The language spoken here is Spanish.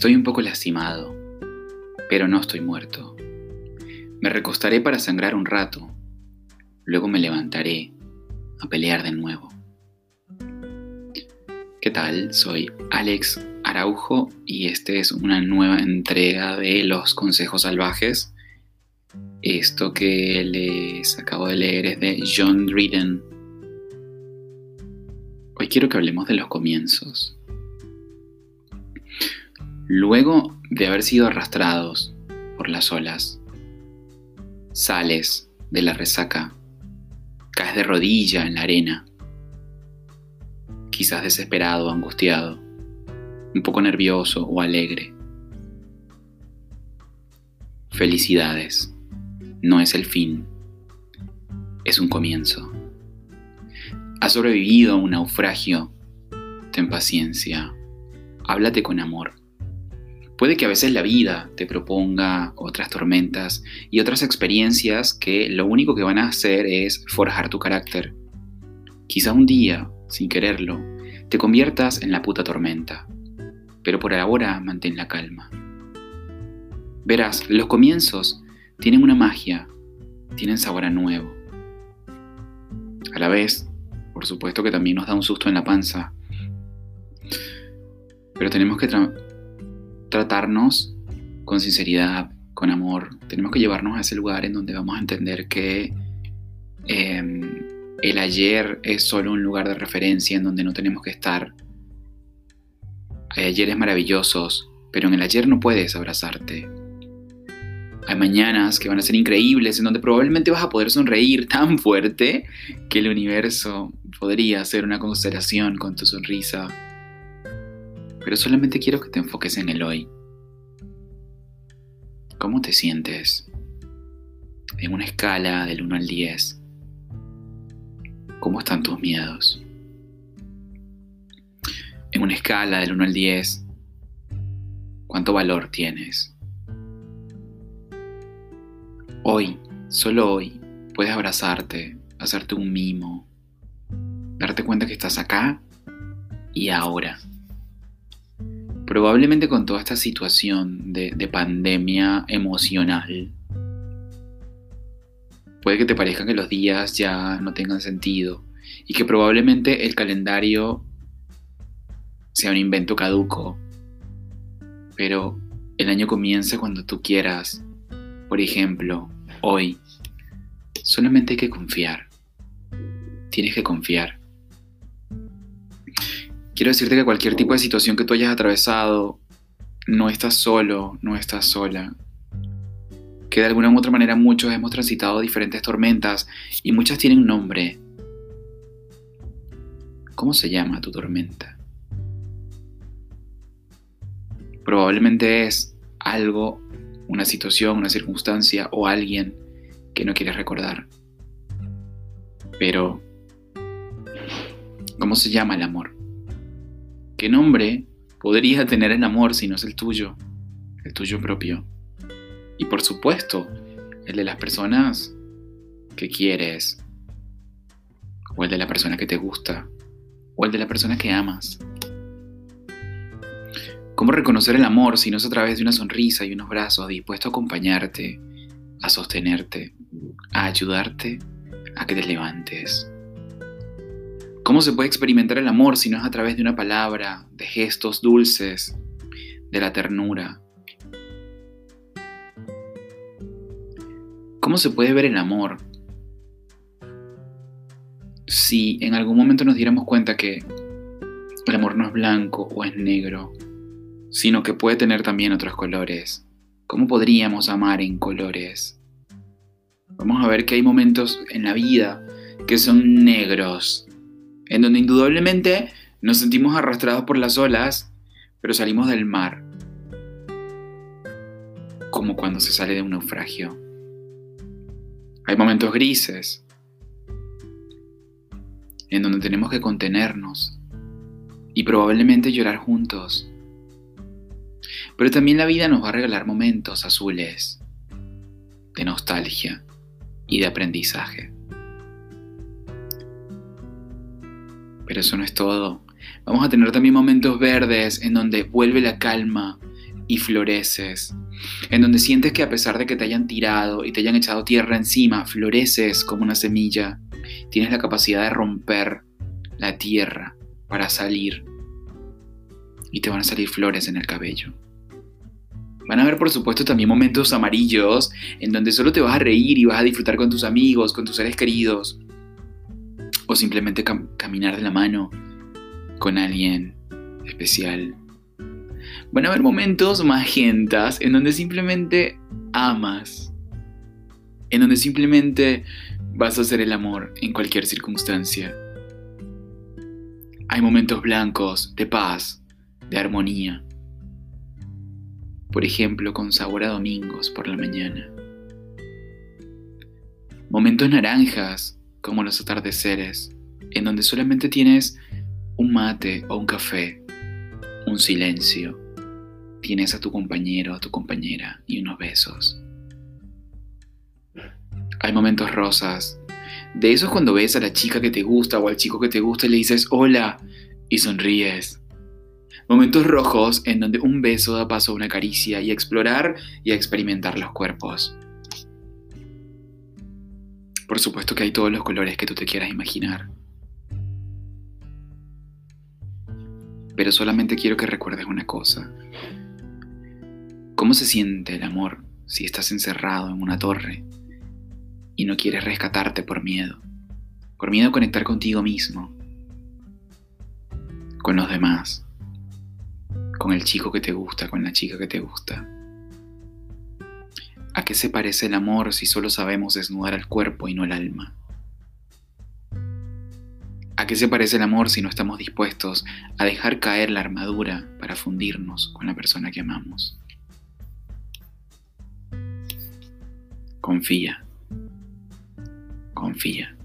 Estoy un poco lastimado, pero no estoy muerto. Me recostaré para sangrar un rato, luego me levantaré a pelear de nuevo. ¿Qué tal? Soy Alex Araujo y esta es una nueva entrega de Los Consejos Salvajes. Esto que les acabo de leer es de John Dryden. Hoy quiero que hablemos de los comienzos. Luego de haber sido arrastrados por las olas, sales de la resaca, caes de rodilla en la arena, quizás desesperado angustiado, un poco nervioso o alegre. Felicidades, no es el fin, es un comienzo. Has sobrevivido a un naufragio, ten paciencia, háblate con amor. Puede que a veces la vida te proponga otras tormentas y otras experiencias que lo único que van a hacer es forjar tu carácter. Quizá un día, sin quererlo, te conviertas en la puta tormenta, pero por ahora mantén la calma. Verás, los comienzos tienen una magia, tienen sabor a nuevo. A la vez, por supuesto que también nos da un susto en la panza, pero tenemos que tratarnos con sinceridad, con amor. Tenemos que llevarnos a ese lugar en donde vamos a entender que em, el ayer es solo un lugar de referencia en donde no tenemos que estar. Hay ayeres maravillosos, pero en el ayer no puedes abrazarte. Hay mañanas que van a ser increíbles, en donde probablemente vas a poder sonreír tan fuerte que el universo podría hacer una constelación con tu sonrisa pero solamente quiero que te enfoques en el hoy. ¿Cómo te sientes? En una escala del 1 al 10. ¿Cómo están tus miedos? En una escala del 1 al 10, ¿cuánto valor tienes? Hoy, solo hoy, puedes abrazarte, hacerte un mimo, darte cuenta que estás acá y ahora probablemente con toda esta situación de, pandemia emocional, puede que te parezca que los días ya no tengan sentido y que probablemente el calendario sea un invento caduco, pero el año comienza cuando tú quieras. Por ejemplo, hoy, solamente hay que confiar. Tienes que confiar. Quiero decirte que cualquier tipo de situación que tú hayas atravesado, no estás solo, no estás sola. Que de alguna u otra manera muchos hemos transitado diferentes tormentas y muchas tienen nombre. ¿Cómo se llama tu tormenta? Probablemente es algo, una situación, una circunstancia o alguien que no quieres recordar. Pero, ¿cómo se llama el amor? ¿Qué nombre podría tener el amor si no es el tuyo, el tuyo propio? Y por supuesto, el de las personas que quieres, o el de la persona que te gusta, o el de la persona que amas. ¿Cómo reconocer el amor si no es a través de una sonrisa y unos brazos dispuestos a acompañarte, a sostenerte, a ayudarte a que te levantes? ¿Cómo se puede experimentar el amor si no es a través de una palabra, de gestos dulces, de la ternura? ¿Cómo se puede ver el amor si en algún momento nos diéramos cuenta que el amor no es blanco o es negro, sino que puede tener también otros colores? ¿Cómo podríamos amar en colores? Vamos a ver que hay momentos en la vida que son negros, en donde indudablemente nos sentimos arrastrados por las olas, pero salimos del mar, como cuando se sale de un naufragio. Hay momentos grises, en donde tenemos que contenernos y probablemente llorar juntos. Pero también la vida nos va a regalar momentos azules de nostalgia y de aprendizaje. Pero eso no es todo. Vamos a tener también momentos verdes en donde vuelve la calma, y floreces, en donde sientes que a pesar de que te hayan tirado y te hayan echado tierra encima, floreces como una semilla, tienes la capacidad de romper la tierra para salir y te van a salir flores en el cabello. Van a haber, por supuesto, también momentos amarillos en donde solo te vas a reír y vas a disfrutar con tus amigos, con tus seres queridos, o simplemente caminar de la mano con alguien especial. Van a haber momentos magentas en donde simplemente amas, en donde simplemente vas a hacer el amor en cualquier circunstancia. Hay momentos blancos de paz, de armonía. Por ejemplo, con sabor a domingos por la mañana. Momentos naranjas, como los atardeceres, en donde solamente tienes un mate o un café, un silencio. Tienes a tu compañero o tu compañera y unos besos. Hay momentos rosas. De esos cuando ves a la chica que te gusta o al chico que te gusta y le dices hola y sonríes. Momentos rojos en donde un beso da paso a una caricia y a explorar y a experimentar los cuerpos. Por supuesto que hay todos los colores que tú te quieras imaginar. Pero solamente quiero que recuerdes una cosa. ¿Cómo se siente el amor si estás encerrado en una torre y no quieres rescatarte por miedo? Por miedo a conectar contigo mismo, con los demás con el chico que te gusta, con la chica que te gusta. ¿A qué se parece el amor si solo sabemos desnudar el cuerpo y no el alma? ¿A qué se parece el amor si no estamos dispuestos a dejar caer la armadura para fundirnos con la persona que amamos? Confía. Confía.